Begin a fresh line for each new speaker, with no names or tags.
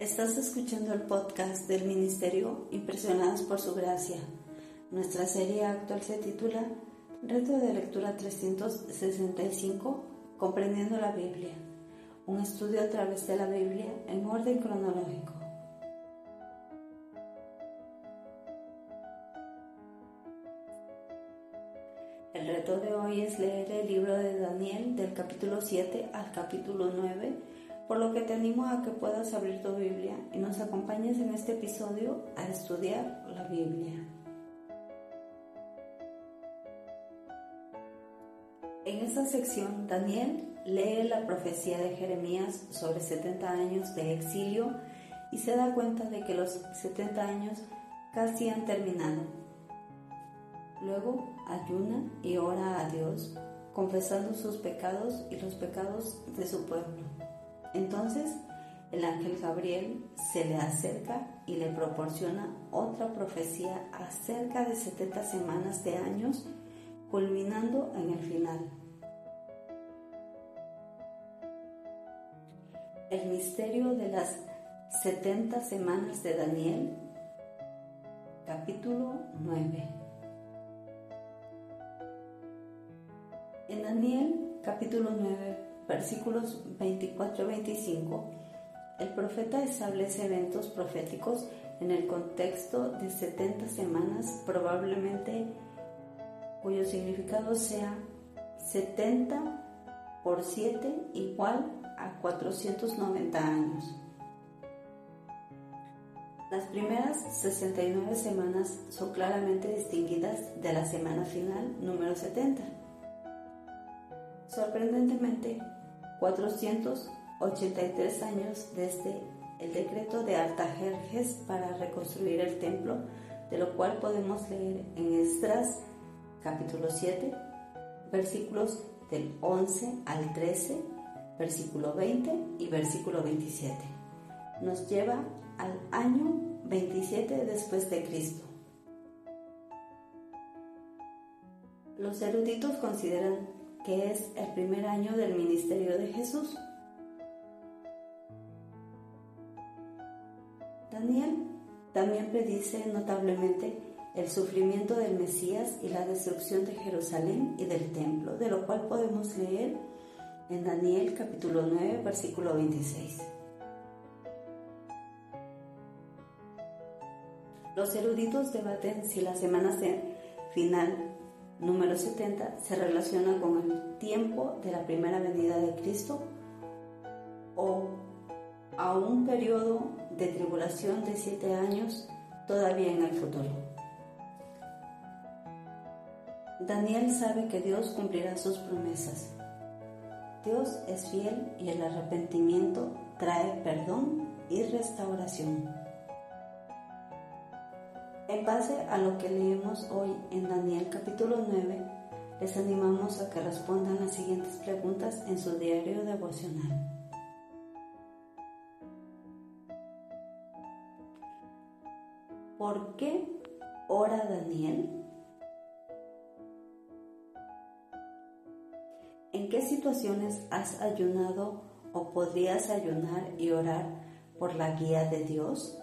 Estás escuchando el podcast del Ministerio Impresionadas por Su Gracia. Nuestra serie actual se titula Reto de Lectura 365, Comprendiendo la Biblia. Un estudio a través de la Biblia en orden cronológico. El reto de hoy es leer el libro de Daniel del capítulo 7 al capítulo 9 por lo que te animo a que puedas abrir tu Biblia y nos acompañes en este episodio a estudiar la Biblia. En esta sección, Daniel lee la profecía de Jeremías sobre 70 años de exilio y se da cuenta de que los 70 años casi han terminado. Luego ayuna y ora a Dios, confesando sus pecados y los pecados de su pueblo. Entonces el ángel Gabriel se le acerca y le proporciona otra profecía acerca de 70 semanas de años, culminando en el final. El misterio de las 70 semanas de Daniel, capítulo 9. En Daniel, capítulo 9, versículos 24-25, el profeta establece eventos proféticos en el contexto de 70 semanas, probablemente cuyo significado sea 70 por 7 igual a 490 años. Las primeras 69 semanas son claramente distinguidas de la semana final número 70. Sorprendentemente, 483 años desde el decreto de Artajerjes para reconstruir el templo, de lo cual podemos leer en Esdras capítulo 7, versículos del 11 al 13, versículo 20 y versículo 27. Nos lleva al año 27 después de Cristo. Los eruditos consideran que es el primer año del ministerio de Jesús. Daniel también predice notablemente el sufrimiento del Mesías y la destrucción de Jerusalén y del templo, de lo cual podemos leer en Daniel capítulo 9, versículo 26. Los eruditos debaten si las semanas de final número 70 se relaciona con el tiempo de la primera venida de Cristo o a un periodo de tribulación de siete años todavía en el futuro. Daniel sabe que Dios cumplirá sus promesas. Dios es fiel y el arrepentimiento trae perdón y restauración. En base a lo que leemos hoy en Daniel capítulo 9, les animamos a que respondan las siguientes preguntas en su diario devocional. ¿Por qué ora Daniel? ¿En qué situaciones has ayunado o podrías ayunar y orar por la guía de Dios?